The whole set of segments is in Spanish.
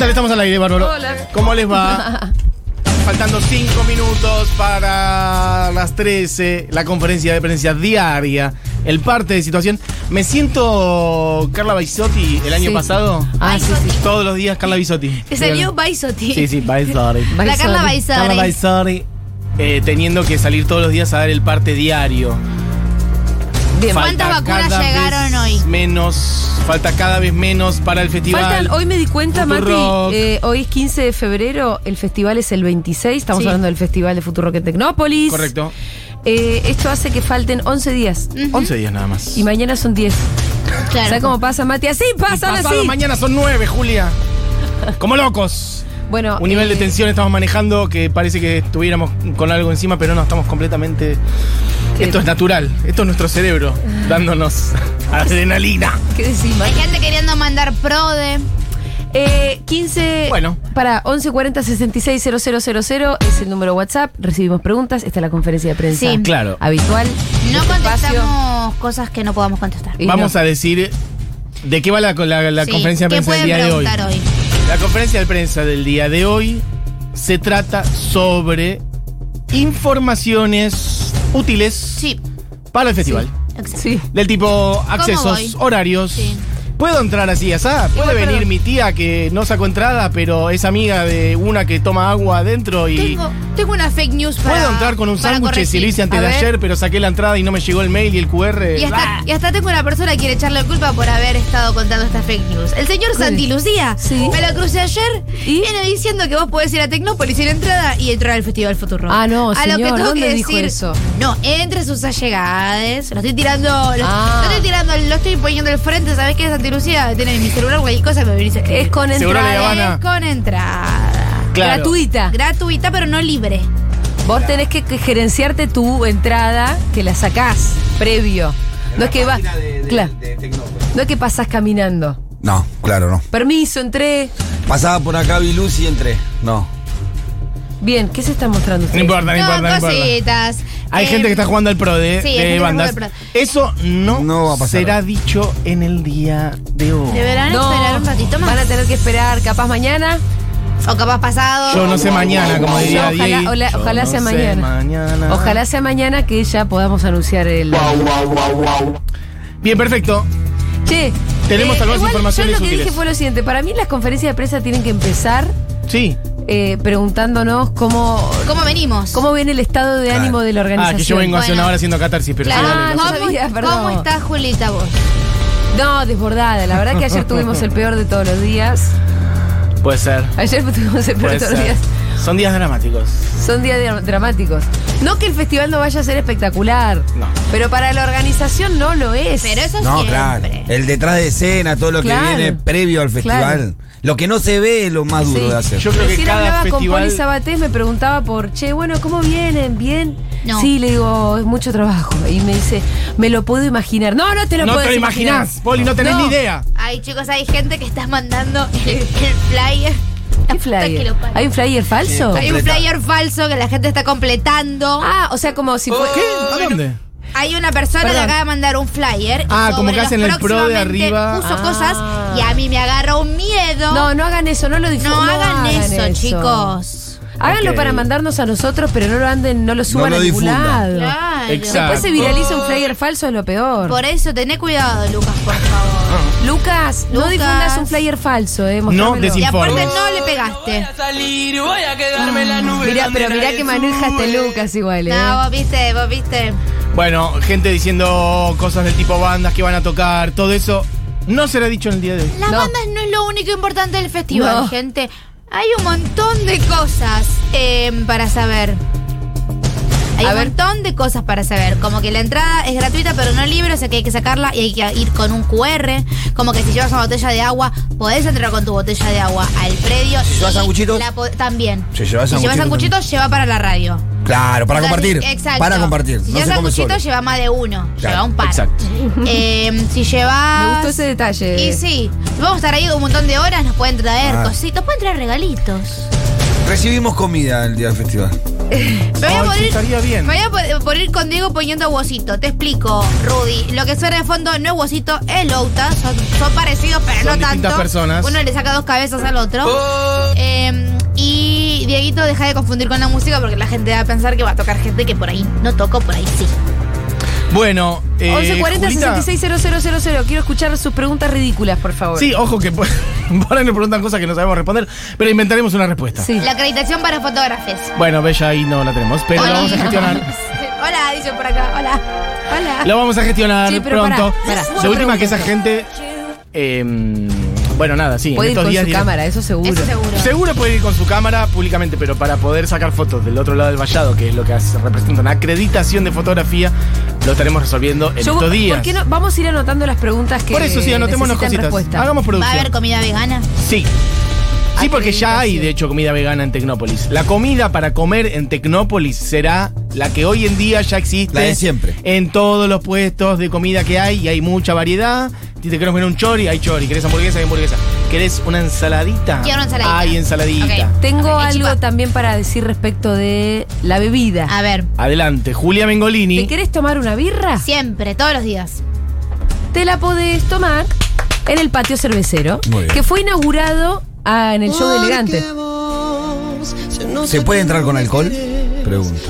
tal? Estamos al aire, Bárbaro. Hola. ¿Cómo les va? Faltando cinco minutos para las 13, la conferencia de prensa diaria, el parte de situación. Me siento Carla Baisotti el año Sí. pasado. Ah, sí, sí. Todos los días Carla Baisotti. Que salió Baisotti. Sí, sí, Baisotti. La Carla Baisotti. Carla Baisotti. Baisotti. eh, teniendo que salir todos los días a dar el parte diario. Bien. ¿Cuántas vacunas cada llegaron vez hoy? Menos, falta cada vez menos para el festival. Faltan, hoy me di cuenta, Mati, eh, hoy es 15 de febrero, el festival es el 26, estamos Sí. hablando del festival de Futurock en Tecnópolis. Correcto. Eh, esto hace que falten 11 días. 11 días nada más. Y mañana son 10. Claro. ¿Sabes cómo pasa, Mati? Así pasado así. mañana son nueve, Julia. Como locos. Bueno, Un nivel de eh, tensión estamos manejando que parece que estuviéramos con algo encima, pero no, estamos completamente... ¿Qué? Esto es natural, esto es nuestro cerebro dándonos adrenalina. ¿Qué Mati? Hay gente queriendo mandar prode. Eh, 15. Bueno. Para 1140 66 000 es el número WhatsApp. Recibimos preguntas. Esta es la conferencia de prensa Sí. Claro. habitual. No espacio. contestamos cosas que no podamos contestar. Y Vamos no. a decir de qué va la, la- la Sí. conferencia de ¿Qué prensa del día de hoy. hoy? La conferencia de prensa del día de hoy se trata sobre informaciones útiles Sí. para el festival. Sí. Del tipo accesos, horarios. Sí. ¿Puedo entrar así, asá? ¿Puede Igual, venir mi tía que no sacó entrada, pero es amiga de una que toma agua adentro y... Tengo, tengo una fake news para. ¿Puedo entrar con un para sándwich si corregir. lo hice antes A de ver. ayer, pero saqué la entrada y no me llegó el mail y el QR? Y hasta, ¡Bah! y hasta tengo una persona que quiere echarle culpa por haber estado contando esta fake news. El señor ¿Cuál? Santi Lucía Sí. me lo crucé ayer ¿Y? viene diciendo que vos podés ir a Tecnópolis sin entrada y entrar al Festival Futuro. Ah, no, A lo que tengo ¿dónde que dijo decir, eso? no, entre sus allegades, lo estoy tirando, lo, Ah. lo estoy tirando, lo estoy poniendo al frente, ¿sabés qué, Santi Lucía? Tiene mi celular, cualquier cosa me venís a escribir. Es con Seguro le entrada a- Es con entrada. Claro. gratuita. Gratuita, pero no libre. Vos tenés que, que gerenciarte tu entrada, que la sacás previo. No es que vas. Claro. No es que pasás caminando. No, claro, no. Permiso, entré. Pasaba por acá, vi luz y entré. No. Bien, ¿qué se está mostrando? No ustedes? importa, no, importa, no importa. cositas. Hay Eh, gente que está jugando al pro de, sí, hay de bandas. Eso no, No va a pasar. será dicho en el día de hoy. ¿Deberán No, esperar un ratito más? Van a tener que esperar, capaz mañana. O capaz pasado. Yo no sé mañana, como diría Ojalá- ola- Yo ojalá no sea mañana. mañana. Ojalá sea mañana que ya podamos anunciar el. Bien, perfecto. Che. Tenemos algunas igual informaciones Yo lo que útiles. dije fue lo siguiente: para mí las conferencias de prensa tienen que empezar Sí. Eh, preguntándonos cómo, ¿Cómo venimos? cómo viene el estado de Claro. ánimo de la Ah, organización. que yo vengo haciendo Bueno. ahora haciendo catarsis, pero Claro. sí, dale, Ah, no sé. sabía, perdón. ¿Cómo estás, Julita, vos? No, desbordada. La verdad que ayer tuvimos el peor de todos los días. Puede ser. Ayer tuvimos el peor Puede de todos los ser. días. Son días dramáticos. Son días dra- dramáticos. No que el festival no vaya a ser espectacular. No. Pero para la organización no lo es. Pero eso No, siempre. claro. El detrás de escena, todo lo Claro. que viene previo al festival. Claro. Lo que no se ve es lo más duro Sí. de hacer. Yo creo que cada hablaba con festival. Poli Sabatés, me preguntaba por, che, bueno, ¿cómo vienen? ¿Bien? No. Sí, le digo, es mucho trabajo. Y me dice, me lo puedo imaginar. No, no te lo No puedes te lo imaginar. imaginás, Poli, no tenés No. ni idea. Ay, chicos, hay gente que está mandando el, el flyer. ¿Hay un flyer falso? Hay un flyer falso que la gente está completando. Ah, o sea, como si fue... ¿Qué? ¿A dónde? Hay una persona Perdón. que acaba de mandar un flyer. y Ah, como que hacen el pro de próximamente arriba. Puso Ah. cosas y a mí me agarra un miedo. No, no hagan eso, no lo No difundan. hagan eso, chicos. Háganlo para mandarnos a nosotros, pero no lo anden, no lo suban lo a ningún difundan. lado. Claro. Exacto. Después se viraliza un flyer falso, es lo peor. Por eso, tené cuidado, Lucas, por favor. Lucas, no difundas un flyer falso, eh. No mostrámelo. desin- Y aparte no le pegaste. salir, voy a quedarme en la nube. Mirá, pero mirá que maneja este. Lucas igual, eh. No, vos viste, vos viste. Bueno, gente diciendo cosas del tipo bandas que van a tocar, todo eso. No será dicho en el día de hoy. Las No. bandas no es lo único importante del festival, No. gente. Hay un montón de cosas eh, para saber. Hay A un ver. montón de cosas para saber. Como que la entrada es gratuita, pero no libre, o sea que hay que sacarla y hay que ir con un QR. Como que si llevas una botella de agua, podés entrar con tu botella de agua al predio. Si llevas sanguchitos. También. Si llevas sanguchitos lleva para la radio. Claro, para O sea, compartir. Exacto. Para compartir. Si No llevas sanguchitos, lleva más de uno. Claro, lleva un par. exacto. Eh, si llevas. Me gustó ese detalle. Y sí, vamos a estar ahí un montón de horas, nos pueden traer Ah. cositas, pueden traer regalitos. Recibimos comida el día del festival. Me voy a Ay, poner, estaría bien. Me voy a po- poner con Diego poniendo huesito. Te explico, Rudy. Lo que suena de fondo no es huesito, es Louta. Son, son parecidos, pero Son no distintas tanto. personas. Uno le saca dos cabezas al otro. Oh, Eh, y Dieguito deja de confundir con la música porque la gente va a pensar que va a tocar gente que por ahí no toco, por ahí sí. Bueno, eh, 1140 Julita- 660000. Quiero escuchar sus preguntas ridículas, por favor. Sí, ojo que por ahí nos preguntan cosas que no sabemos responder, pero inventaremos una respuesta. Sí. La acreditación para fotógrafes. Bueno, Bella ahí no la tenemos, pero Hola. lo vamos a gestionar. Hola, dice por acá. Hola. Hola. Lo vamos a gestionar Sí, pero pronto. pará, pará. De Yo última que esa gente. eh, bueno, nada, sí. en Puede ir estos con días su cámara, eso seguro. Eso seguro. Seguro puede ir con su cámara públicamente, pero para poder sacar fotos del otro lado del vallado, que es lo que hace- representa una acreditación de fotografía, lo estaremos resolviendo en Yo- estos días. ¿Por qué no? Vamos a ir anotando las preguntas que Por eso sí, anotémonos necesitan cositas. respuesta. Hagamos ¿Va a producción. haber comida vegana? Sí. Sí, porque ya hay, de hecho, comida vegana en Tecnópolis. La comida para comer en Tecnópolis será la que hoy en día ya existe. La de siempre. En todos los puestos de comida que hay, y hay mucha variedad. Si te querés comer un chori, hay chori. ¿Querés hamburguesa? Hay hamburguesa. ¿Querés una ensaladita? Quiero una ensaladita. Hay ensaladita. Tengo algo chipa. también para decir respecto de la bebida. A ver, Adelante, Julia Mengolini. ¿Te querés tomar una birra? siempre, todos los días. Te la podés tomar en el patio cervecero, Muy bien. que fue inaugurado ah, en el show de Elegante. ¿Se puede entrar con alcohol? Pregunto.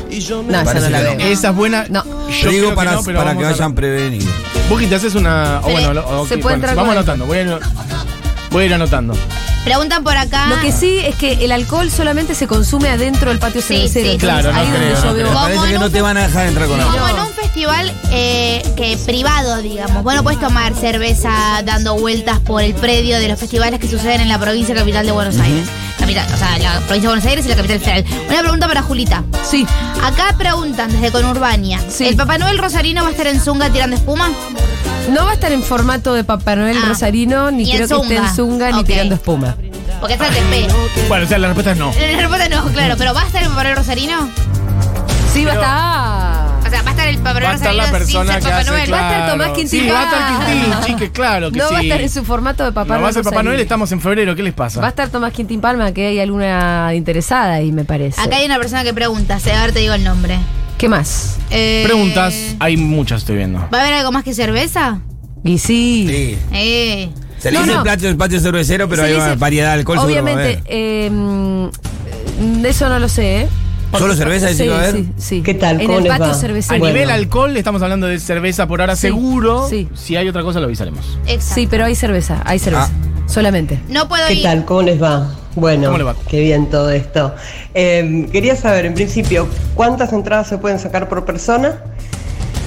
No, esa no la que veo. no. Esa es buena. No. Yo digo creo para, no, pero para que vamos a- vayan prevenidos. Buki, te haces una. o Pero bueno, lo- ok, se puede bueno, entrar vamos con anotando. Voy a, voy a ir anotando. Preguntan por acá. Lo que sí es que el alcohol solamente se consume adentro del patio Sí, cervecero. sí. Entonces, Claro, no ahí donde yo no veo. Como Parece en que no te van a dejar entrar con Como alcohol. en un festival eh, que privado, digamos. Bueno, puedes tomar cerveza dando vueltas por el predio de los festivales que suceden en la provincia capital de Buenos Aires. Capital, o sea, la provincia de Buenos Aires y la capital federal. Una pregunta para Julita. Sí. Acá preguntan desde Conurbania. Sí. ¿El Papá Noel Rosarino va a estar en Zunga tirando espuma? No va a estar en formato de Papá Noel Ah. Rosarino, ni Ni creo que esté en Zunga. Ni tirando espuma. Porque está TP. Bueno, o sea, la respuesta es no. La respuesta no, claro. ¿Pero va a estar el Papá Noel Rosarino? Sí, Pero- va a estar. O sea, va a estar el Papá Noel Va a estar la persona que hace, Noel. Va a estar. Tomás Quintín Sí, va a estar. Quintín, chique, claro que no sí. va a estar en su formato de Papá No va a Noel. ser Papá. Noel, estamos en febrero, ¿qué les pasa? Va a estar Tomás Quintín Palma, que hay alguna interesada ahí, me parece. Acá hay una persona que pregunta. Se a ver, te digo el nombre. ¿Qué más? Eh, Preguntas, hay muchas, estoy viendo. ¿Va a haber algo más que cerveza? Y sí. Sí. Eh. Se le No, dice no. patio, patio cervecero, pero hay dice- variedad de alcohol. Obviamente, haber. eh, eso no lo sé, ¿eh? ¿Solo cerveza decís Sí, a haber? sí, sí. ¿Qué tal? En ¿Cómo el les patio va? A. Bueno. nivel alcohol, estamos hablando de cerveza por ahora Sí, seguro. sí. Si hay otra cosa, lo avisaremos. Exacto. Sí, pero hay cerveza, hay cerveza. Solamente. No puedo ¿Qué ir. tal? ¿Cómo les va? Bueno, ¿Cómo le va? qué bien todo esto. Eh, quería saber, en principio, ¿cuántas entradas se pueden sacar por persona?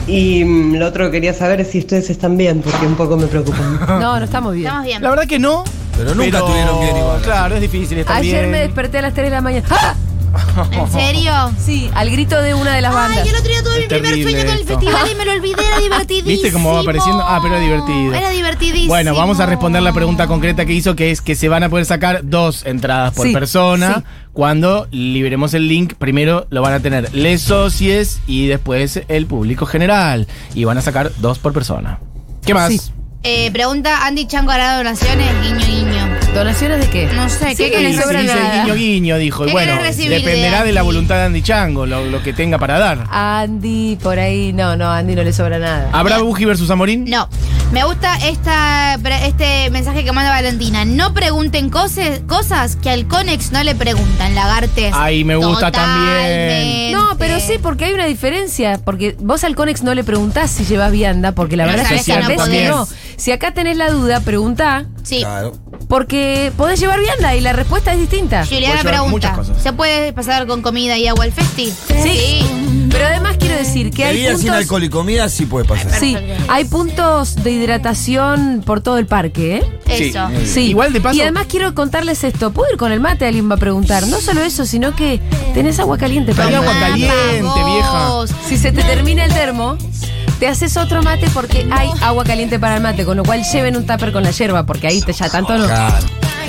Y mm, lo otro que quería saber es si ustedes están bien, porque un poco me preocupan. No, no estamos bien. Estamos bien. La verdad que no. Pero nunca estuvieron bien igual. Claro, es difícil estar Ayer bien. me desperté a las 3 de la mañana. ¡Ah! ¿En serio? Sí, al grito de una de las bandas. Ay, el otro día tuve mi primer terrible sueño con el esto. festival y me lo olvidé, era divertidísimo. ¿Viste cómo va apareciendo? Ah, pero era divertido. Era divertidísimo. Bueno, vamos a responder la pregunta concreta que hizo, que es que se van a poder sacar dos entradas por Sí, persona. sí. Cuando liberemos el link, primero lo van a tener les socies y después el público general. Y van a sacar dos por persona. ¿Qué más? Sí. Eh, pregunta Andy Chango hará donaciones, guiño, guiño. ¿Donaciones de qué? No sé, Sí, ¿qué querés Sí, sobra dice nada. guiño guiño, dijo. Y ¿Qué bueno, querés recibir dependerá de de la voluntad de Andy Chango, lo, lo que tenga para dar. Andy, por ahí. No, no, a Andy no le sobra nada. ¿Habrá Buji versus Amorín? No. Me gusta esta, este mensaje que manda Valentina. No pregunten cose- cosas que al Conex no le preguntan, lagartes. Ay, me gusta Totalmente. No, pero sí, porque hay una diferencia. Porque vos al Conex no le preguntás si llevas vianda, porque la No verdad es sabés que a veces no. Si acá tenés la duda, preguntá, Sí. Claro. Porque podés llevar vianda y la respuesta es distinta. Juliana Puedo llevar muchas pregunta. cosas. ¿Se puede pasar con comida y agua al festi? Sí. Pero además quiero decir que hay Bebida sin puntos. alcohol y comida sí puede pasar. Sí, hay puntos de hidratación por todo el parque, ¿eh? Eso. Sí. Igual de paso- Y además quiero contarles esto. ¿Puedo ir con el mate? Alguien va a preguntar. No solo eso, sino que tenés agua caliente para Hay el agua caliente, vieja. Si se te termina el termo, te haces otro mate porque hay agua caliente para el mate. Con lo cual lleven un tupper con la yerba, porque ahí te ya tanto no. Claro.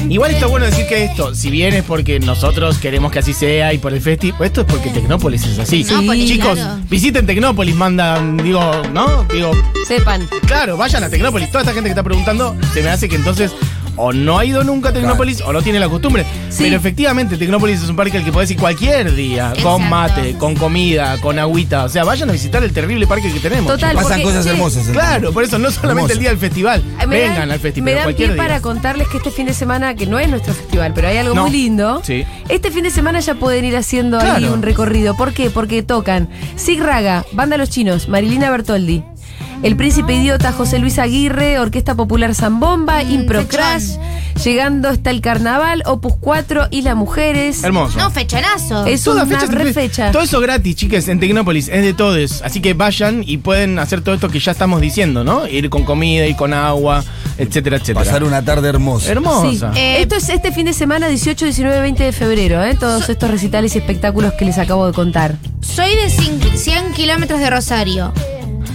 Igual está bueno decir que esto, si bien es porque nosotros queremos que así sea y por el festi, esto es porque Tecnópolis es así. Tecnópolis, Chicos, claro. visiten Tecnópolis, mandan, digo, ¿no? Digo, Sepan. claro, vayan a Tecnópolis. Toda esta gente que está preguntando, se me hace que entonces o no ha ido nunca a Tecnópolis o no tiene la costumbre. Sí. Pero efectivamente, Tecnópolis es un parque al que podés ir cualquier día, con mate, con comida, con agüita. O sea, vayan a visitar el terrible parque que tenemos. Total. Pasan porque- cosas sí. hermosas. Claro, por eso no solamente Hermoso. el día del festival. Me Vengan dan- al festival, Me pero dan cualquier pie día. para contarles que este fin de semana, que no es nuestro festival, pero hay algo No. muy lindo. Sí. Este fin de semana ya pueden ir haciendo ahí un recorrido. ¿Por qué? Porque tocan Sig Raga, Banda Los Chinos, Marilina Bertoldi. El Príncipe Idiota, José Luis Aguirre, Orquesta Popular Zambomba, Impro fechón. Crash. Llegando está el Carnaval, Opus 4, Isla Mujeres. Hermoso. No, fechonazo. Es Todas una fechas re increíbles. fecha. Todo eso gratis, chicas, en Tecnópolis, es de todos. Así que vayan y pueden hacer todo esto que ya estamos diciendo, ¿no? Ir con comida, ir con agua, etcétera, etcétera. Pasar una tarde hermosa. Sí. Hermosa. Eh, Esto es este fin de semana, 18, 19, 20 de febrero, ¿eh? Todos estos recitales y espectáculos que les acabo de contar. Soy de cin- 100 kilómetros de Rosario.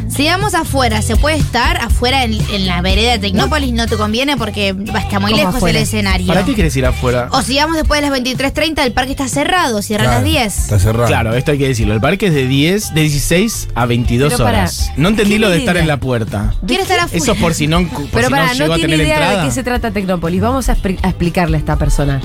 Si vamos afuera, ¿se puede estar afuera en, en la vereda de Tecnópolis? No te conviene porque estar muy ¿Cómo lejos afuera? el escenario. ¿Para qué quieres ir afuera? O si vamos después de las 23.30, el parque está cerrado, cierra a Claro, las 10. Está cerrado. Claro, esto hay que decirlo. El parque es de 10, de 16 a 22 Pero pará, horas. No entendí ¿qué lo de estar en la puerta. Quiero estar afuera. Eso por si no, por Pero si para, no no, llegó a tiene tener idea entrada. de qué se trata Tecnópolis. Vamos a, a explicarle a esta persona.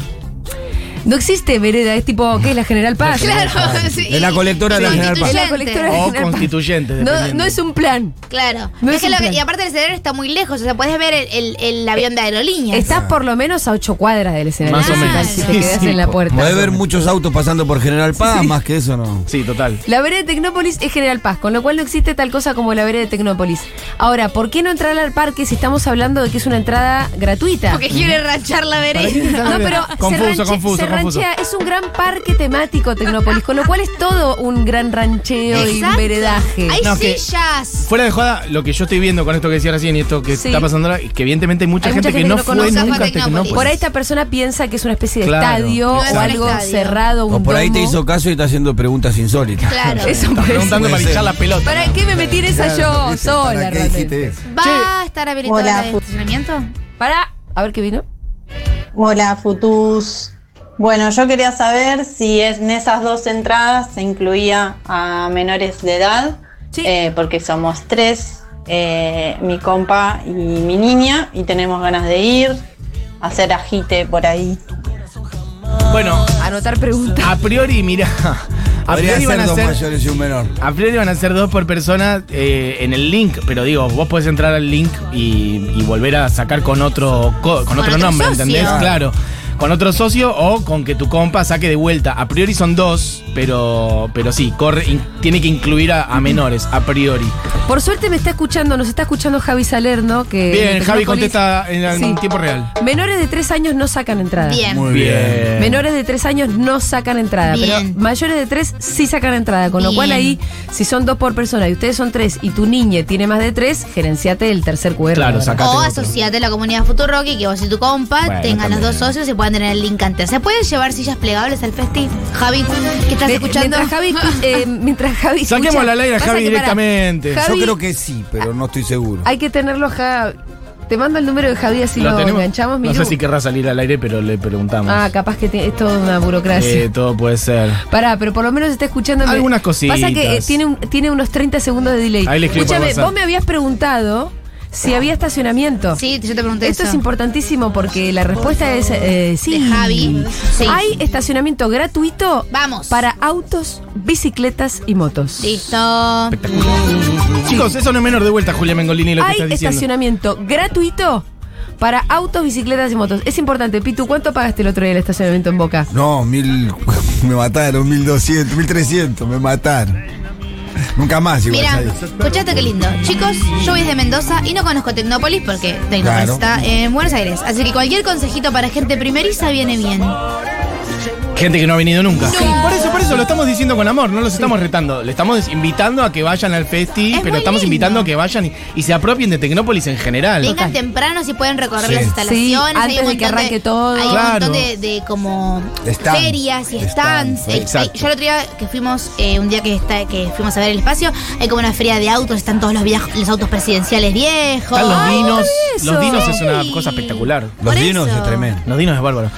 No existe vereda, es tipo, ¿qué es la General Paz? Claro, sí. Es la colectora de la General Paz. Es la constituyente. colectora de O General Paz. constituyente, No, es un plan. Claro. No Es es que un lo- plan. y aparte el escenario está muy lejos, o sea, puedes ver el, el- el avión de aerolíneas. Estás por lo menos a ocho cuadras del escenario. Más o musical menos. Si te Sí, quedas sí, en la puerta. Puede haber muchos autos pasando por General Paz, más que eso no. Sí, total. La vereda de Tecnópolis es General Paz, con lo cual no existe tal cosa como la vereda de Tecnópolis. Ahora, ¿por qué no entrar al parque si estamos hablando de que es una entrada gratuita? Porque quiere ranchar la ¿Para qué vereda. No, pero Confuso, se, ranche- confuso, se ranchea, es un gran parque temático Tecnópolis, con lo cual es todo un gran rancheo y Exacto. veredaje. Hay No, que- sillas. Fuera de joda, lo que yo estoy viendo con esto que decía recién y esto que Sí. está pasando ahora, es que evidentemente hay mucha, Hay gente, mucha que gente no que no fue conoce nunca a Tecnópolis. Tecnópolis. Por ahí esta persona piensa que es una especie de Claro, estadio o exacto. algo Estadio. cerrado, un O por ahí te domo. hizo caso y está haciendo preguntas insólitas. Claro. Eso Está puede preguntando ser. para hinchar la pelota. ¿Para qué me metí en esa yo sola? ¿Para qué realmente? dijiste eso? ¿Va a estar Hola, de fu- estacionamiento? Para, a ver qué vino. Hola, Futus. Bueno, yo quería saber si en esas dos entradas se incluía a menores de edad, Sí. eh, porque somos tres, eh, mi compa y mi niña, y tenemos ganas de ir, hacer agite por ahí. Bueno, Anotar preguntas. a priori, mira. A Podría priori van ser a dos ser. mayores y un menor. A priori van a ser dos por persona eh, en el link, pero digo, vos podés entrar al link y, y volver a sacar con otro co- con, otro otro nombre, socio. ¿entendés? Claro. Claro. Con otro socio o con que tu compa saque de vuelta. A priori son dos, pero, pero sí, corre, in- tiene que incluir a, a menores, a priori. Por suerte me está escuchando, nos está escuchando Javi Salerno, que Bien, Javi contesta en, en Sí. tiempo real. Menores de tres años no sacan entrada. Bien. Muy bien. Menores de tres años no sacan entrada, Bien. pero mayores de tres sí sacan entrada. Con lo cual ahí, si son dos por persona y ustedes son tres y tu niña tiene más de tres, gerenciate el tercer QR. Claro, O Sacate otro. asociate a la comunidad Futurock y que vos y tu compa Bueno, tengan los dos socios y puedan tener el link antes. ¿Se pueden llevar sillas plegables al festi? Javi, ¿qué estás Me- escuchando? Mientras Javi, eh, mientras Javi Saquemos escucha- la ley a Javi directamente. Javi- Yo creo que sí, pero no estoy seguro. Hay que tenerlo, Javi. Te mando el número de Javi así lo, enganchamos. No sé si querrá salir al aire, pero le preguntamos. Ah, capaz que es toda una burocracia. Eh, todo puede ser. Pará, pero por lo menos está escuchando. Algunas cositas. Pasa que eh, tiene, un- tiene unos 30 segundos de delay. Ahí le Escúchame, vos me habías preguntado si había estacionamiento. Sí, yo te pregunté Esto eso. es importantísimo porque la respuesta es eh, sí. De Javi. Sí. Hay estacionamiento gratuito Vamos. para autos, bicicletas y motos. Listo. Chicos, eso no es menor de vuelta, Julia Mengolini, lo que Hay estás diciendo. estacionamiento gratuito para autos, bicicletas y motos. Es importante, Pitu, ¿cuánto pagaste el otro día el estacionamiento en Boca? No, mil. Me mataron, mil doscientos, mil trescientos, me mataron. Nunca más igual. Mira, ¿sabes? escuchate qué lindo. Chicos, yo voy de Mendoza y no conozco Tecnópolis porque Tecnópolis Claro. está en Buenos Aires. Así que cualquier consejito para gente primeriza viene bien. Gente que no ha venido nunca. Por eso, por eso lo estamos diciendo con amor, no los estamos retando. Le estamos invitando a que vayan al festi, Es pero muy estamos lindo. invitando a que vayan y, y se apropien de Tecnópolis en general. Vengan temprano si pueden recorrer Sí. las instalaciones. Sí, antes hay un de que montón arranque todo. Hay Claro. un montón de, de como ferias y Stands, stands. sí. Exacto. hay- yo el otro día que fuimos, eh, un día que está, que fuimos a ver el espacio, hay como una feria de autos, están todos los, viaj- los autos presidenciales viejos. Están los dinos. Los dinos es una cosa espectacular. Los por dinos eso. es tremendo. Los dinos es bárbaro.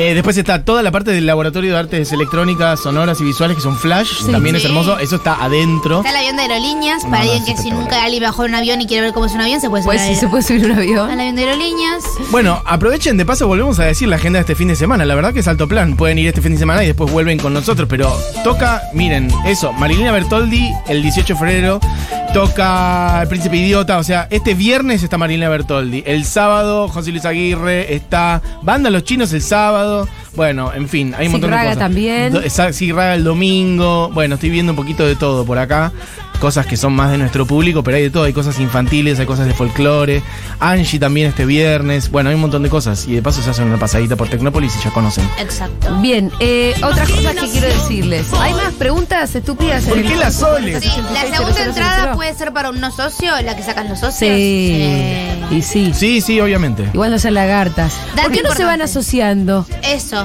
Eh, después está toda la parte del laboratorio de artes electrónicas, sonoras y visuales, que son flash. También es hermoso. Eso está adentro. Está el avión de aerolíneas, para no, alguien que si nunca alguien bajó en un avión y quiere ver cómo es un avión, se puede subir Pues sí, se puede subir un avión. al avión de aerolíneas. Bueno, aprovechen, de paso volvemos a decir la agenda de este fin de semana. La verdad que es alto plan. Pueden ir este fin de semana y después vuelven con nosotros. Pero toca, miren, eso, Marilina Bertoldi el 18 de febrero. Toca El Príncipe Idiota. O sea, este viernes está Marilina Bertoldi. El sábado, José Luis Aguirre. Está Banda Los Chinos el sábado. Bueno, en fin, hay un montón de cosas. también. Sig Raga el domingo. Bueno, estoy viendo un poquito de todo por acá. Cosas que son más de nuestro público, pero hay de todo. Hay cosas infantiles, hay cosas de folclore. Angie también este viernes. Bueno, hay un montón de cosas. Y de paso se hacen una pasadita por Tecnópolis y ya conocen. Exacto. Bien, eh, otras cosas que quiero decirles. ¿Hay más preguntas estúpidas? en ¿Por el qué las soles? Sí, la segunda entrada puede ser para un no socio, la que sacan los socios. Sí. Eh, Y sí. Sí, sí, obviamente. Igual no sean lagartas. Dato ¿Por qué no se van asociando? Eso.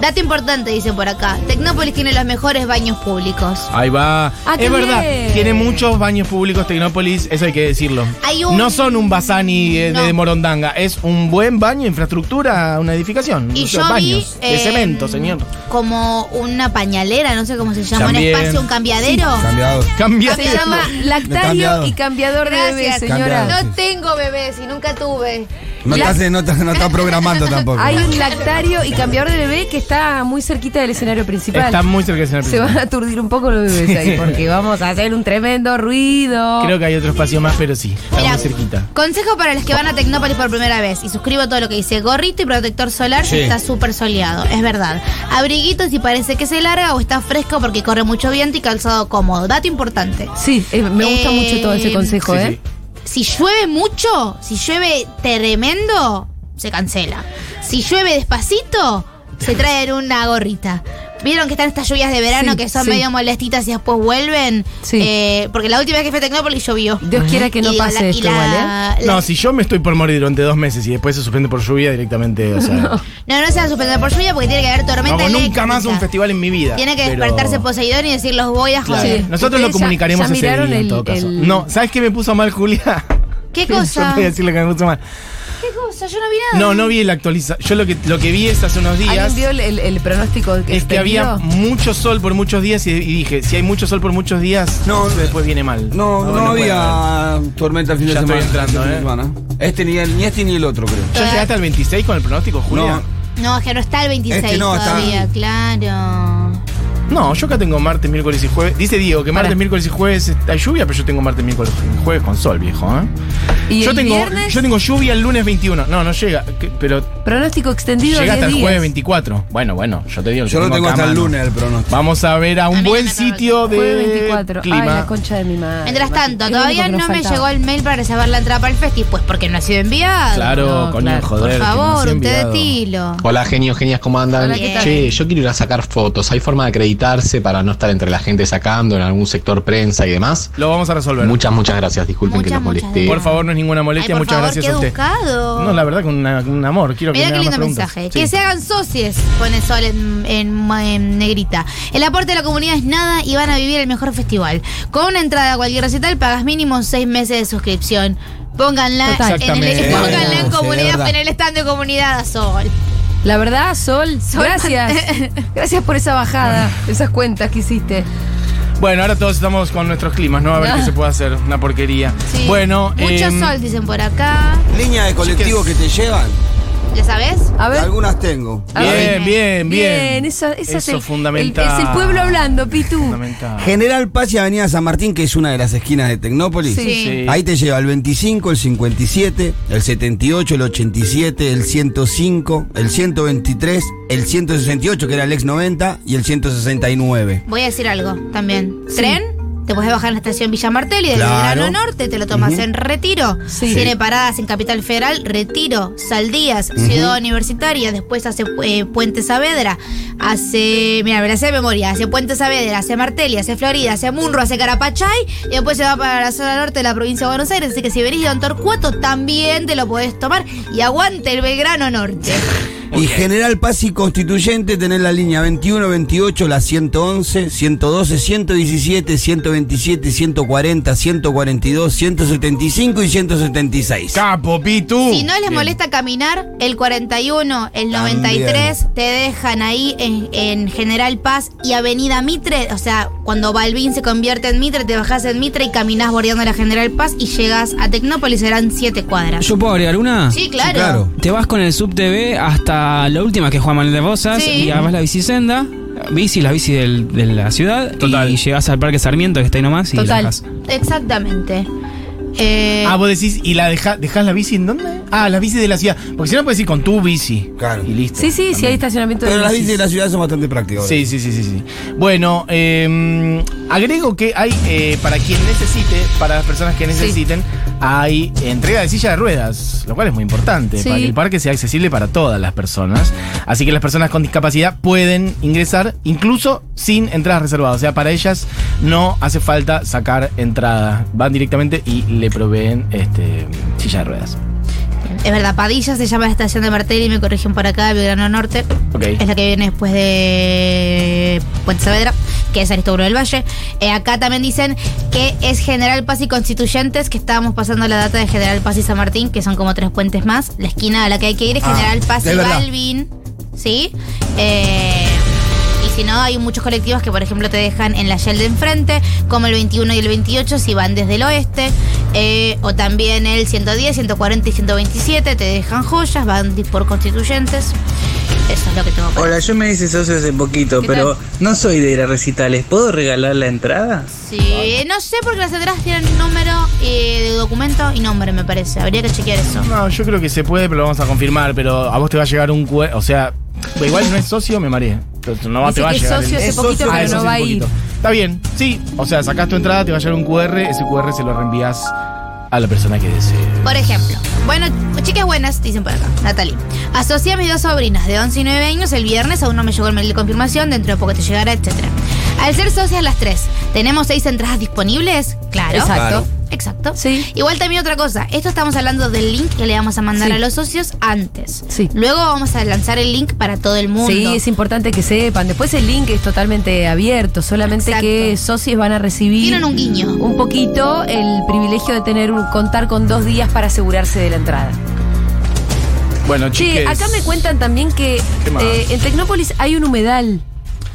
Dato importante, dicen por acá. Tecnópolis tiene los mejores baños públicos. Ahí va. Ah, es verdad, bien. Tiene muchos baños públicos Tecnópolis, eso hay que decirlo. Hay un- No son un Basani eh, de, No. Morondanga, es un buen baño, infraestructura, una edificación. Y yo vi, baños de eh, cemento, señor. Como una pañalera, no sé cómo se llama, También. un espacio, un cambiadero. Cambiador. Cambia. Se llama lactario cambiado. y cambiador de bebé, Gracias. señora. Cambiado. No tengo bebés y nunca tuve. No La- está, no, no está programando tampoco. Hay un lactario y cambiador de bebé que está muy cerquita del escenario principal. Está muy cerca del escenario Se van principal. a aturdir un poco los bebés ahí porque vamos a hacer un tremendo ruido. Creo que hay otro espacio más, pero sí, está Mira, muy cerquita. consejo para los que van a Tecnópolis por primera vez. Y suscribo todo lo que dice. Gorrito y protector solar si Sí. está súper soleado. Es verdad. Abriguito si parece que se larga o está fresco porque corre mucho viento y calzado cómodo. Dato importante. Sí, eh, me gusta Eh, mucho todo ese consejo, Sí, ¿eh? Si llueve mucho, si llueve tremendo, se cancela. Si llueve despacito, se traen una gorrita. ¿Vieron que están estas lluvias de verano Sí, que son sí. medio molestitas y después vuelven? Sí. Eh, porque la última vez que fui a Tecnópolis llovió. Dios quiera que no Y pase la- esto la- igual, ¿eh? la- No, si yo me estoy por morir durante dos meses y después se suspende por lluvia directamente, o sea, no, No, no se va a suspender por lluvia porque tiene que haber tormenta eléctrica. nunca más un festival en mi vida. Tiene que pero- despertarse Poseidón y decir los voy a Claro. joder. Sí. Nosotros lo Ustedes ya- comunicaremos ya ese día en todo caso. el- No, ¿sabes qué me puso mal, Julia? ¿Qué Yo cosa? te voy a decir lo que me puso mal. Yo no vi nada. No, no vi el actualiza. Yo lo que, lo que vi es hace unos días. ¿Alguien vio el, el- el pronóstico Es que había mucho sol por muchos días y, y dije, si hay mucho sol por muchos días, No, después viene mal. No, no, había tormenta el fin Ya de estoy semana. entrando, este eh. semana. Este ni, el, ni este ni el otro, creo. ¿Ya llegaste al 26 con el pronóstico, Julia? No, es que no está el 26 Este no, está- todavía, claro. No, yo acá tengo martes, miércoles y jueves. Dice Diego que martes, Para. miércoles y jueves hay lluvia, pero yo tengo martes, miércoles y jueves con sol, viejo. ¿eh? ¿Y yo, el tengo, viernes? yo tengo lluvia el lunes 21. No, no llega, que- pero Pronóstico extendido llega hasta 10 el jueves días. 24. Bueno, bueno, yo te digo. Yo lo tengo acá hasta el mano. lunes el pronóstico. Vamos a ver a un A mí no buen me sitio de Jueves 24. clima. Ay, la concha de mi madre. Mientras tanto, Es lo todavía no nos me faltaba. llegó el mail para reservar la entrada para el festi, pues porque no ha sido enviado. Claro, No, coño, claro. joder. Por que no favor, se ha un té de enviado. tilo. Hola genios, genias, ¿cómo andan? Hola, ¿qué tal? Che, yo quiero ir a sacar fotos. ¿Hay forma de para no estar entre la gente sacando en algún sector prensa y demás? Lo vamos a resolver. Muchas, muchas gracias. Disculpen que Muchas, los molesté. Por favor, no es ninguna Ay, molestia. por Muchas favor, gracias qué a usted. educado. No, la verdad, con una- un amor. Quiero que Mira me qué lindo mensaje. Que se hagan socios, pone Sol en, en- en negrita. El aporte de la comunidad es nada y van a vivir el mejor festival. Con una entrada a cualquier recital pagas mínimo seis meses de suscripción. Pónganla, en el, pónganla en comunidad, en el stand de comunidad a Sol. La verdad, Sol, gracias. gracias por esa bajada, esas cuentas que hiciste. Bueno, ahora todos estamos con nuestros climas, ¿no? A ver Ah. qué se puede hacer. Una porquería. Sí. Bueno, Mucho em, sol, dicen por acá. Línea de colectivo que te llevan, ¿Ya sabes? A ver. algunas tengo. A ver. Bien, bien, bien. es Eso el, fundamental. el- es el pueblo hablando, Pitu. Fundamental. General Paz y Avenida San Martín, que es una de las esquinas de Tecnópolis. Sí. Sí. Ahí te lleva el 25, el 57, el 78, el 87, el 105, el 123, el 168, que era el ex 90, y el 169. Voy a decir algo también. ¿Tren? Te puedes bajar en la estación Villa Martelli del Claro. Belgrano Norte, te lo tomas en Retiro. Sí. Tiene paradas en Capital Federal, Retiro, Saldías, Ciudad Universitaria, después hace eh, Puente Saavedra, hace, mira, me la sé de memoria, hace Puente Saavedra, hace Martelli, hace Florida, hace Munro, hace Carapachay y después se va para la zona norte de la provincia de Buenos Aires, así que si venís de Don Torcuato también te lo podés tomar y aguante el Belgrano Norte. Y General Paz y Constituyente tenés la línea 21, 28, la 111, 112, 117, 127, 140, 142, 175 y 176. Capo, Pitu. Si no les Bien. molesta caminar, el 41, el 93 te dejan ahí en, en General Paz y Avenida Mitre. O sea, cuando Balvin se convierte en Mitre, te bajás en Mitre y caminás bordeando la General Paz y llegas a Tecnópolis, serán 7 cuadras. ¿Yo puedo agregar una? Sí, claro. claro. Te vas con el SubTV hasta la última que es Juan Manuel de Rosas Sí. y además la bicisenda, bici, la bici del- de la ciudad Total. y llegas al Parque Sarmiento que está ahí nomás y Total. Exactamente. Eh, Ah, vos decís, ¿y la deja, dejás la bici en dónde? Ah, la bici de la ciudad. Porque si no puedes ir con tu bici. Claro. Y listo. Sí, sí, sí hay estacionamiento Pero de las bicis. bicis de la ciudad son bastante prácticas. Sí, sí, sí, sí, sí. Bueno, eh, agrego que hay, eh, para quien necesite, para las personas que necesiten, hay entrega de silla de ruedas, lo cual es muy importante, Sí. para que el parque sea accesible para todas las personas. Así que las personas con discapacidad pueden ingresar incluso sin entradas reservadas. O sea, para ellas no hace falta sacar entrada. Van directamente y le proveen este, silla de ruedas. es verdad, Padilla se llama la estación de Martelli, me corrigen por acá, Belgrano Norte. Ok. Es la que viene después de Puente Saavedra, que es Aristóbulo del Valle. Eh, acá también dicen que es General Paz y Constituyentes, que estábamos pasando la data de General Paz y San Martín, que son como tres puentes más. La esquina a la que hay que ir es Ah, General Paz y. Balvin. ¿Sí? Eh, si no, hay muchos colectivos que, por ejemplo, te dejan en la Shell de enfrente, como el 21 y el 28, si van desde el oeste. eh, o también el 110, 140 y 127, te dejan joyas, van por constituyentes. Eso es lo que tengo para Hola, yo me hice socio hace poquito, ¿Qué pero tal? no soy de ir a recitales. ¿Puedo regalar la entrada? Sí, no sé porque las entradas tienen número eh, de documento y nombre, me parece. Habría que chequear eso. No, yo creo que se puede, pero lo vamos a confirmar. Pero a vos te va a llegar un QR. O sea, igual no es socio, me mareé. No Dice te va a llegar. socio el- hace poquito, socio, pero no va a ir. Está bien, sí. O sea, sacás tu entrada, te va a llegar un QR. Ese QR se lo reenvías a la persona que desee. Por ejemplo, bueno, chicas buenas, dicen por acá, Natalie. Asocié a mis dos sobrinas de 11 y 9 años el viernes, aún no me llegó el mail de confirmación, dentro de poco te llegará, etcétera. Al ser socias las tres, ¿tenemos seis entradas disponibles? Claro. Exacto. Claro. Exacto. Sí. Igual también otra cosa, esto estamos hablando del link que le vamos a mandar Sí. a los socios antes. Sí. Luego vamos a lanzar el link para todo el mundo. Sí, es importante que sepan. Después el link es totalmente abierto, solamente Exacto. que socios van a recibir Tienen un guiño. un poquito el privilegio de tener un, contar con dos días para asegurarse de la entrada. Bueno, Che, chiques. acá me cuentan también que ¿Qué más? eh, en Tecnópolis hay un humedal.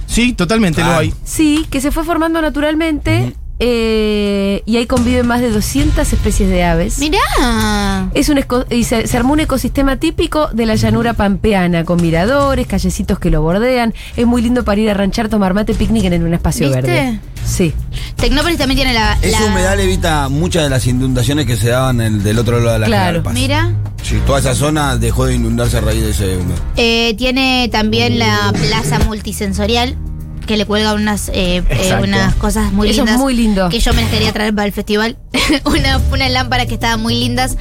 Sí, totalmente lo Ah. hay. Sí, que se fue formando naturalmente eh, y ahí conviven más de 200 especies de aves. Mirá. Es un esco- y se, se armó un ecosistema típico de la llanura pampeana, con miradores, callecitos que lo bordean. Es muy lindo para ir a ranchar, tomar mate, picnic en un espacio ¿Viste? verde. Sí. Tecnópolis también tiene la. Ese la- humedal evita muchas de las inundaciones que se daban en- del otro lado de la Claro. Mira. Sí, toda esa zona dejó de inundarse a raíz de ese humedal. Eh, tiene también la plaza multisensorial que le cuelga unas, eh, eh, unas cosas muy Eso es lindas. muy lindo. Que yo me las quería traer para el festival. una, unas lámparas que estaban muy lindas.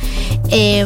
Eh,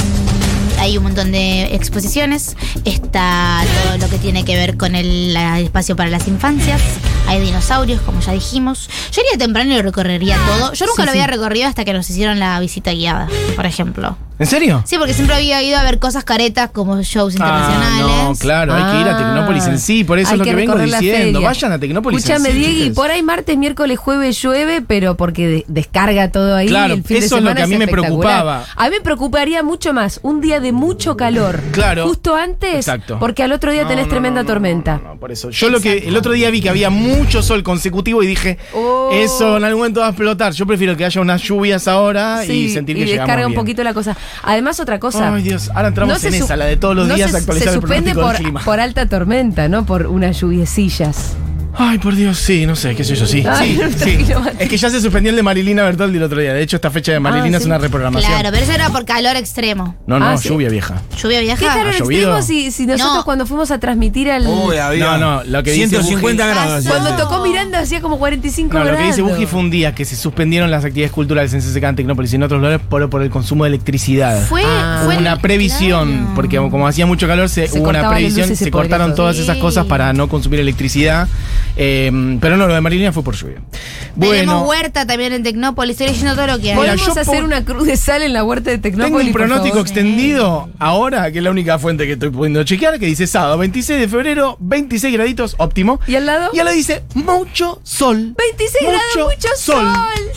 hay un montón de exposiciones. Está todo lo que tiene que ver con el espacio para las infancias. Hay dinosaurios, como ya dijimos. Yo iría temprano y lo recorrería todo. Yo nunca Sí, lo había sí. recorrido hasta que nos hicieron la visita guiada, por ejemplo. ¿En serio? Sí, porque siempre había ido a ver cosas caretas como shows internacionales. Ah, no, claro, hay que ir a Ah. Tecnópolis en sí, por eso es lo que, vengo recorrer la diciendo. Vayan a Tecnópolis Escúchame, en sí. Diego, y chiques. por ahí martes, miércoles, jueves llueve, pero porque de- descarga todo ahí. Claro, y el fin de eso es lo que a mí me preocupaba. A mí me preocuparía mucho más un día de mucho calor. Claro. Justo antes, Exacto. porque al otro día No, tenés no, tremenda no, no, tormenta. no, no, por eso. Yo lo que el otro día vi que había mucho sol consecutivo y dije, Oh. eso en algún momento va a explotar. Yo prefiero que haya unas lluvias ahora Sí, y sentir que llegamos descarga un bien. poquito la cosa. Además, otra cosa. Ay, Dios, ahora entramos en esa, la de todos los no días se, actualizar se el suspende pronóstico por, del clima. por alta tormenta, no por unas lluviecillas. Ay, por Dios, sí, no sé, qué sé yo, sí. Ay, sí, no, sí. Es que ya se suspendió el de Marilina Bertoldi el otro día. De hecho, esta fecha de Marilina Ah, es sí. una reprogramación. Claro, pero eso era por calor extremo. No, no, Ah, sí. lluvia vieja. Lluvia ¿Qué vieja. calor ¿Ha llovido? extremo si, si nosotros No. cuando fuimos a transmitir al. Uy, había No, no, lo que dice 150 Buji- grados. Cuando tocó Miranda hacía como 45 No, grados. lo que dice Buji fue un día que se suspendieron las actividades culturales en CCK en Tecnópolis y en otros lugares por, por el consumo de electricidad. Fue, Ah. fue una previsión, claro. porque como hacía mucho calor, se, Se hubo una previsión, se cortaron todas esas cosas para no consumir electricidad. Eh, pero no, lo de Marilina fue por lluvia. Tenemos Bueno, huerta también en Tecnópolis. Estoy leyendo todo lo que hay. Mira, ¿Podemos yo hacer por- una cruz de sal en la huerta de tengo Tecnópolis? un por pronóstico favor? extendido ahora, que es la única fuente que estoy pudiendo chequear, que dice sábado 26 de febrero, 26 graditos, óptimo. ¿Y al lado? Y ahora dice mucho sol. 26 grados, mucho sol.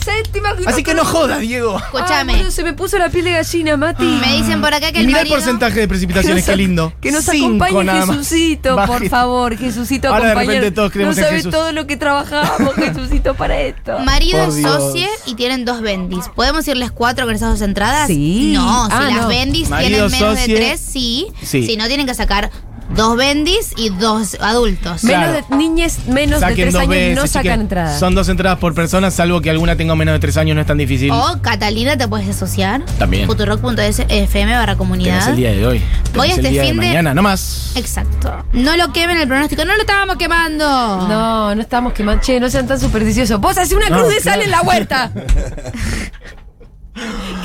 Séptima, Así que no jodas, Diego. Escúchame. Ay, boludo, se me puso la piel de gallina, Mati. Me dicen por acá que Y el mirá el marido... porcentaje de precipitaciones, Que nos- qué lindo. Que nos Cinco acompañe nada más. Jesucito, por favor, Jesucito Ahora de acompañe. repente todos creemos no en sabe Jesús. todo lo que trabajamos, Jesucito, para esto. Marido socie y tienen dos bendis. ¿Podemos irles cuatro con esas dos entradas? Sí. No, si Ah, las bendis Marido tienen menos socie. de tres, sí. Sí. Si no, tienen que sacar dos bendis y dos adultos. Claro. Menos de niñes menos de Saquen tres dos años veces, no sacan que entrada. Son dos entradas por persona, salvo que alguna tenga menos de tres años, no es tan difícil. O Catalina te puedes asociar. También. Futurock.fm barra comunidad. Tenés el día de hoy. Voy Tenés este el día de fin de- mañana, no más. Exacto. No lo quemen el pronóstico. No lo estábamos quemando. No, no estamos quemando. Che, no sean tan supersticiosos. Vos haces una No, cruz de claro. sal en la huerta.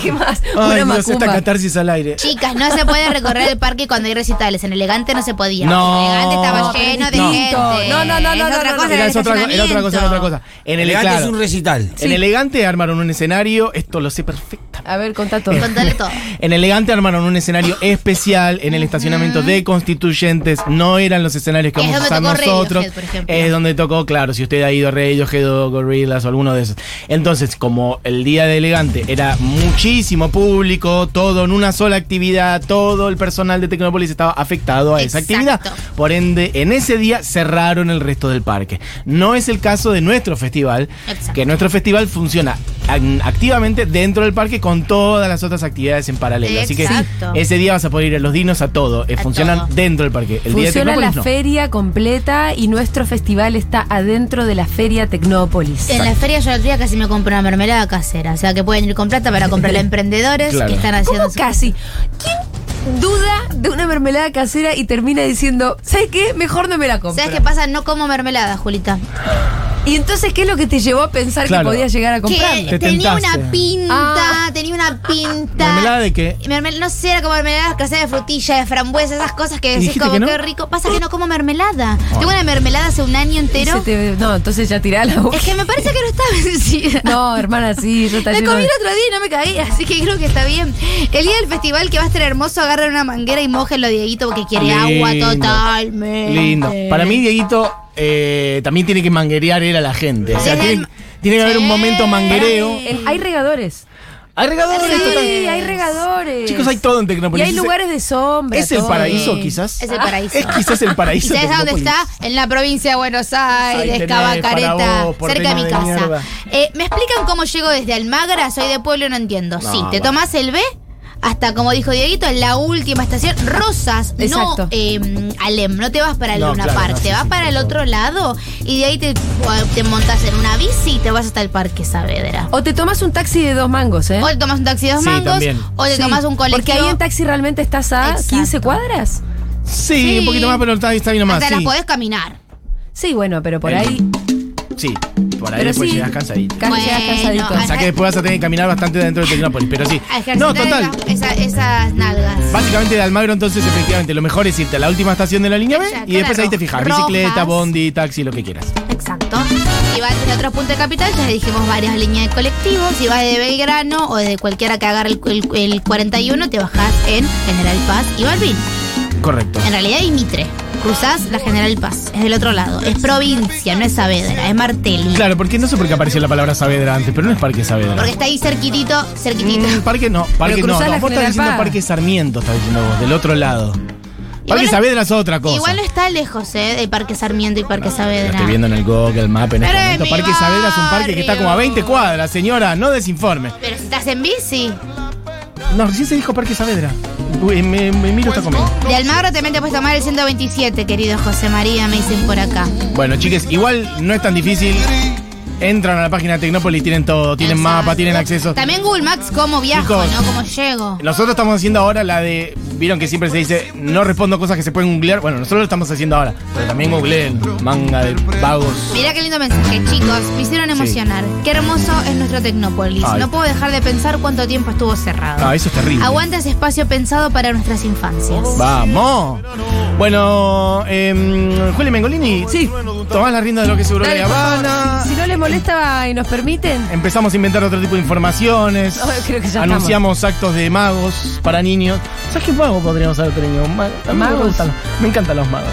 ¿Qué más? Ay, una Dios, esta catarsis al aire. Chicas, no se puede recorrer el parque cuando hay recitales. En Elegante no se podía. No. En Elegante estaba lleno de distinto. gente. No, no, no, no, Es no, otra no, cosa. no. Era, el otra, era otra cosa, era otra cosa. En el Elegante claro, es un recital. En Elegante armaron un escenario, esto lo sé perfectamente. A ver, contá todo. Contale todo. En Elegante armaron un escenario especial en el estacionamiento de constituyentes. No eran los escenarios que Es vamos a usar tocó nosotros. Radiohead, por ejemplo. Es donde tocó, claro, si usted ha ido a Radiohead o Gorillaz o alguno de esos. Entonces, como el día de Elegante era muchísimo público, todo en una sola actividad, todo el personal de Tecnópolis estaba afectado a esa actividad. Por ende, en ese día cerraron el resto del parque. No es el caso de nuestro festival, Exacto. que nuestro festival funciona ac- activamente dentro del parque con todas las otras actividades en paralelo. Así que ese día vas a poder ir a los dinos a todo. Eh, A funcionan todo. dentro del parque. El día de Funciona la no. feria completa y nuestro festival está adentro de la feria Tecnópolis. En la feria yo el día casi me compré una mermelada casera. O sea que pueden ir con plata para comprarla a emprendedores Claro. que están haciendo. ¿Cómo casi? ¿Quién duda de una mermelada casera y termina diciendo, ¿sabes qué? Mejor no me la compro. ¿Sabes qué pasa? No como mermelada, Julita. Y entonces, ¿qué es lo que te llevó a pensar Claro. que podías llegar a comprarla? Que Te tenía tentaste. una pinta, Ah. tenía una pinta. ¿Mermelada de qué? Mermel- no sé, era como mermelada casera de frutilla, de frambuesa, esas cosas que decís como que no? qué rico. Pasa que no como mermelada. Tengo una mermelada hace un año entero. te- no, entonces ya tirá la Es que me parece que no está vencida. No, hermana, sí, yo está Me comí de- el otro día y no me caí, así que creo que está bien. El día del festival que va a estar hermoso, agarren una manguera y mojenlo, Dieguito, porque quiere agua totalmente. Lindo. Para mí, Dieguito, eh, también tiene que manguerear él a la gente. O sea, tiene, tiene que haber un momento manguereo. Hay regadores. Hay regadores. Sí, total. Sí, hay regadores. Chicos, hay todo en Y Tecnópolis. hay Ese- lugares de sombra. ¿Es el paraíso, quizás? Es el paraíso. Es quizás el ¿Y paraíso. sabes de dónde está? En la provincia de Buenos Aires, Cabacareta, cerca de mi casa. Eh, ¿Me explican cómo llego desde Almagra? Soy de pueblo, no entiendo. No, sí, te va. tomás el B hasta, como dijo Dieguito, en la última estación, Rosas, Exacto. no eh, Alem, no te vas para el No, Luna claro, Park, no, te sí, vas sí, para el otro lado y de ahí te, te montas en una bici y te vas hasta el Parque Saavedra. O te tomas un taxi de dos mangos, ¿eh? O te tomas un taxi de dos Sí, mangos, también. o te Sí, tomas un colectivo. Porque ahí en taxi realmente estás a Exacto. 15 cuadras. Sí, Sí. un poquito más, pero está, está bien nomás. Sí. las podés caminar. Sí, bueno, pero por El- ahí. sí, por ahí Pero después sí. llegas cansadito. Llegas Bueno, cansadito. O sea que después vas a tener que caminar bastante dentro de Tecnópolis, pero sí. No, total. esa- esa- esas nalgas. Básicamente de Almagro, entonces, efectivamente, lo mejor es irte a la última estación de la línea B Exacto, y después ahí te fijas. rojas. Bicicleta, bondi, taxi, lo que quieras. Exacto. Y vas desde otros puntos de capital, ya dijimos varias líneas de colectivos. Si vas de Belgrano o de cualquiera que agarre el, el- el 41, te bajás en General Paz y Balvin. Correcto. En realidad hay Mitre. Cruzás la General Paz, es del otro lado. Es provincia, no es Saavedra, es Martelli. Claro, porque no sé por qué apareció la palabra Saavedra antes, pero no es Parque Saavedra. Porque está ahí cerquitito, cerquitito. Mm, parque no, parque no, cruzás no. la Vos estás General diciendo Paz. Parque Sarmiento, estás diciendo vos, del otro lado. Parque no- Saavedra es otra cosa. Igual no está lejos, ¿eh? De Parque Sarmiento y Parque Lo Saavedra. estoy viendo en el Google Map en este Pero es momento. mi Parque Saavedra es un parque que está como a 20 barrio. cuadras, señora, no desinforme. Pero si estás en bici. No, recién se dijo Parque Saavedra. Uy, me, me miro está conmigo. De Almagro también te puedes tomar el 127, querido José María, me dicen por acá. Bueno, chiques, igual no es tan difícil. Entran a la página de Tecnópolis, tienen todo, tienen Exacto. mapa, tienen acceso. También Google Maps, cómo viajo, Chicos. ¿no? Cómo llego. Nosotros estamos haciendo ahora la de. Vieron que siempre se dice, no respondo cosas que se pueden googlear. Bueno, nosotros lo estamos haciendo ahora. Pero también googleen, manga de vagos. Mirá qué lindo mensaje, chicos. Me hicieron emocionar. Qué hermoso es nuestro Tecnópolis. Ay. No puedo dejar de pensar cuánto tiempo estuvo cerrado. Ah, eso es terrible. Aguanta ese espacio pensado para nuestras infancias. Vamos. Bueno, eh, Juli Mengolini. Sí. Tomás la rienda de lo que es favor. Habana. Si no les molesta y nos permiten. Empezamos a inventar otro tipo de informaciones. No, creo que ya Anunciamos actos de magos para niños. ¿Sabes qué mago podríamos haber tenido? Me, ¿Magos? me encantan los magos.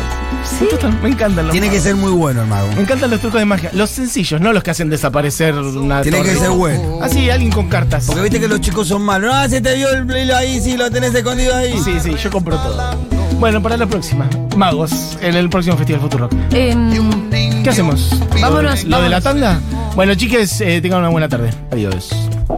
¿Sí? Me, encantan los Tiene que ser muy bueno el mago. Me encantan los trucos de magia. Los sencillos, no los que hacen desaparecer una Tiene que ser bueno. Ah, sí, alguien con cartas. Porque viste que los chicos son malos. No, se te vio el ahí, sí, lo tenés escondido ahí. Sí, sí, yo compro todo. Bueno, para la próxima. Magos, en el próximo Festival Futuro. Em, ¿Qué hacemos? Vámonos, ¿Lo de la tanda? Bueno, chiques, eh, tengan una buena tarde. Adiós.